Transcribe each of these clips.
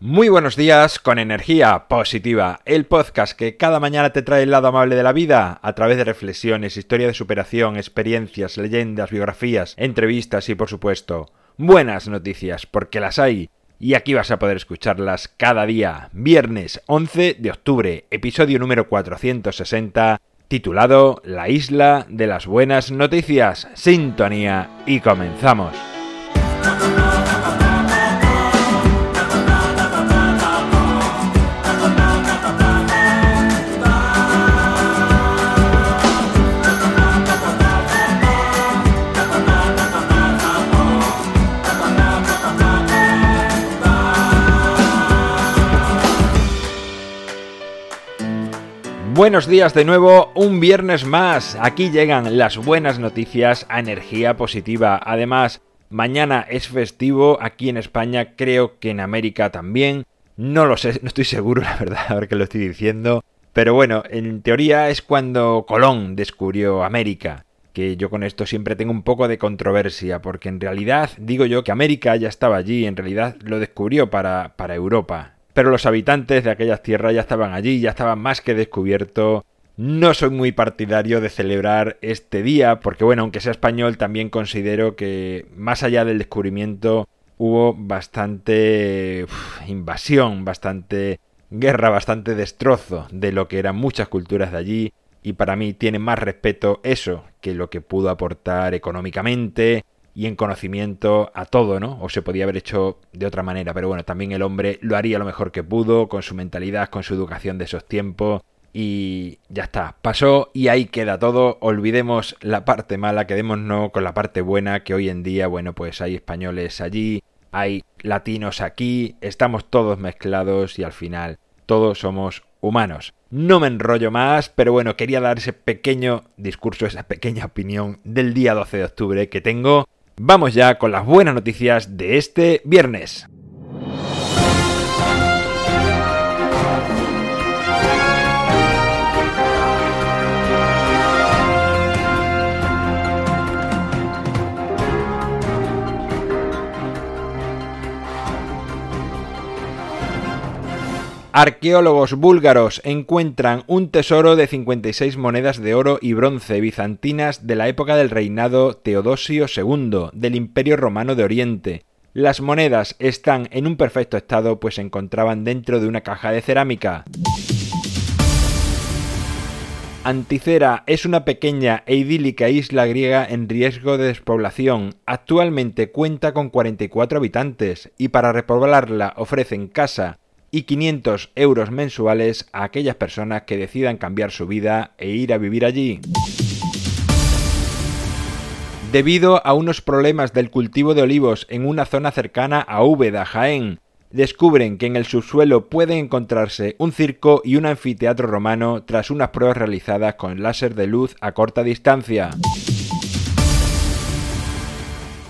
Muy buenos días con energía positiva, el podcast que cada mañana te trae el lado amable de la vida a través de reflexiones, historia de superación, experiencias, leyendas, biografías, entrevistas y por supuesto buenas noticias, porque las hay y aquí vas a poder escucharlas cada día. Viernes 11 de octubre, episodio número 460, titulado La isla de las buenas noticias. Sintonía y comenzamos. Buenos días de nuevo, un viernes más. Aquí llegan las buenas noticias a energía positiva. Además, mañana es festivo aquí en España, creo que en América también. No lo sé, no estoy seguro, la verdad, ahora que lo estoy diciendo. Pero bueno, en teoría es cuando Colón descubrió América. Que yo con esto siempre tengo un poco de controversia, porque en realidad digo yo que América ya estaba allí, en realidad lo descubrió para, para Europa pero los habitantes de aquellas tierras ya estaban allí, ya estaban más que descubiertos. No soy muy partidario de celebrar este día, porque bueno, aunque sea español, también considero que más allá del descubrimiento hubo bastante invasión, bastante guerra, bastante destrozo de lo que eran muchas culturas de allí, y para mí tiene más respeto eso que lo que pudo aportar económicamente, y en conocimiento a todo, ¿no? O se podía haber hecho de otra manera, pero bueno, también el hombre lo haría lo mejor que pudo, con su mentalidad, con su educación de esos tiempos. Y ya está, pasó y ahí queda todo. Olvidemos la parte mala, quedémonos con la parte buena, que hoy en día, bueno, pues hay españoles allí, hay latinos aquí, estamos todos mezclados y al final todos somos humanos. No me enrollo más, pero bueno, quería dar ese pequeño discurso, esa pequeña opinión del día 12 de octubre que tengo Vamos ya con las buenas noticias de este viernes. Arqueólogos búlgaros encuentran un tesoro de 56 monedas de oro y bronce bizantinas de la época del reinado Teodosio II del Imperio Romano de Oriente. Las monedas están en un perfecto estado pues se encontraban dentro de una caja de cerámica. Anticera es una pequeña e idílica isla griega en riesgo de despoblación. Actualmente cuenta con 44 habitantes y para repoblarla ofrecen casa, y 500 euros mensuales a aquellas personas que decidan cambiar su vida e ir a vivir allí. Debido a unos problemas del cultivo de olivos en una zona cercana a Úbeda, Jaén, descubren que en el subsuelo puede encontrarse un circo y un anfiteatro romano tras unas pruebas realizadas con láser de luz a corta distancia.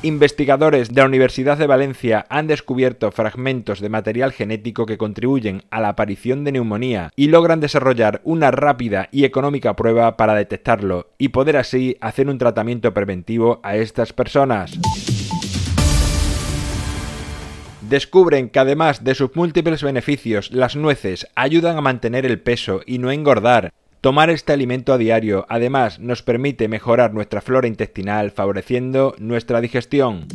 Investigadores de la Universidad de Valencia han descubierto fragmentos de material genético que contribuyen a la aparición de neumonía y logran desarrollar una rápida y económica prueba para detectarlo y poder así hacer un tratamiento preventivo a estas personas. Descubren que además de sus múltiples beneficios, las nueces ayudan a mantener el peso y no engordar, Tomar este alimento a diario además nos permite mejorar nuestra flora intestinal favoreciendo nuestra digestión.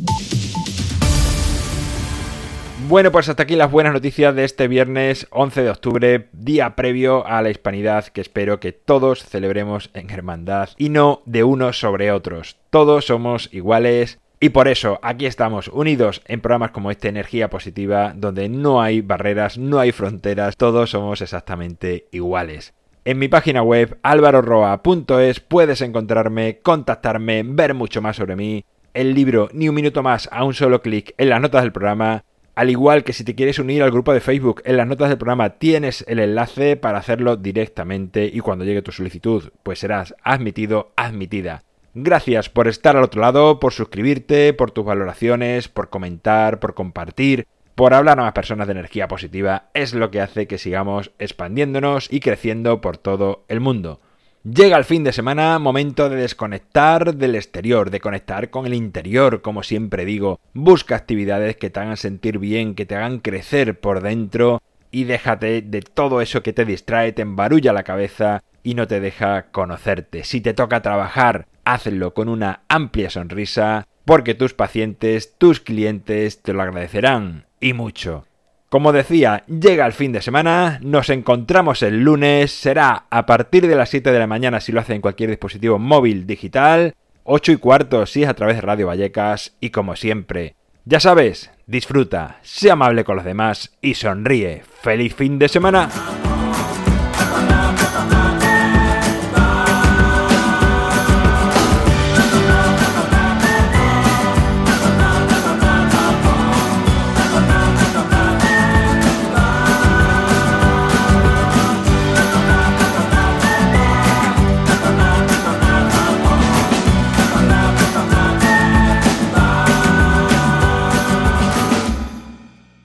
Bueno, pues hasta aquí las buenas noticias de este viernes 11 de octubre, día previo a la hispanidad que espero que todos celebremos en hermandad y no de unos sobre otros. Todos somos iguales y por eso aquí estamos unidos en programas como este Energía Positiva, donde no hay barreras, no hay fronteras, todos somos exactamente iguales. En mi página web alvaroroa.es puedes encontrarme, contactarme, ver mucho más sobre mí, el libro Ni un minuto más a un solo clic en las notas del programa, al igual que si te quieres unir al grupo de Facebook, en las notas del programa tienes el enlace para hacerlo directamente y cuando llegue tu solicitud, pues serás admitido, admitida. Gracias por estar al otro lado, por suscribirte, por tus valoraciones, por comentar, por compartir por hablar a más personas de energía positiva es lo que hace que sigamos expandiéndonos y creciendo por todo el mundo. Llega el fin de semana, momento de desconectar del exterior, de conectar con el interior, como siempre digo. Busca actividades que te hagan sentir bien, que te hagan crecer por dentro y déjate de todo eso que te distrae, te embarulla la cabeza y no te deja conocerte. Si te toca trabajar, hazlo con una amplia sonrisa, porque tus pacientes, tus clientes te lo agradecerán y mucho. Como decía, llega el fin de semana, nos encontramos el lunes, será a partir de las 7 de la mañana si lo hace en cualquier dispositivo móvil digital, 8 y cuarto si es a través de Radio Vallecas y como siempre, ya sabes, disfruta, sea amable con los demás y sonríe. ¡Feliz fin de semana!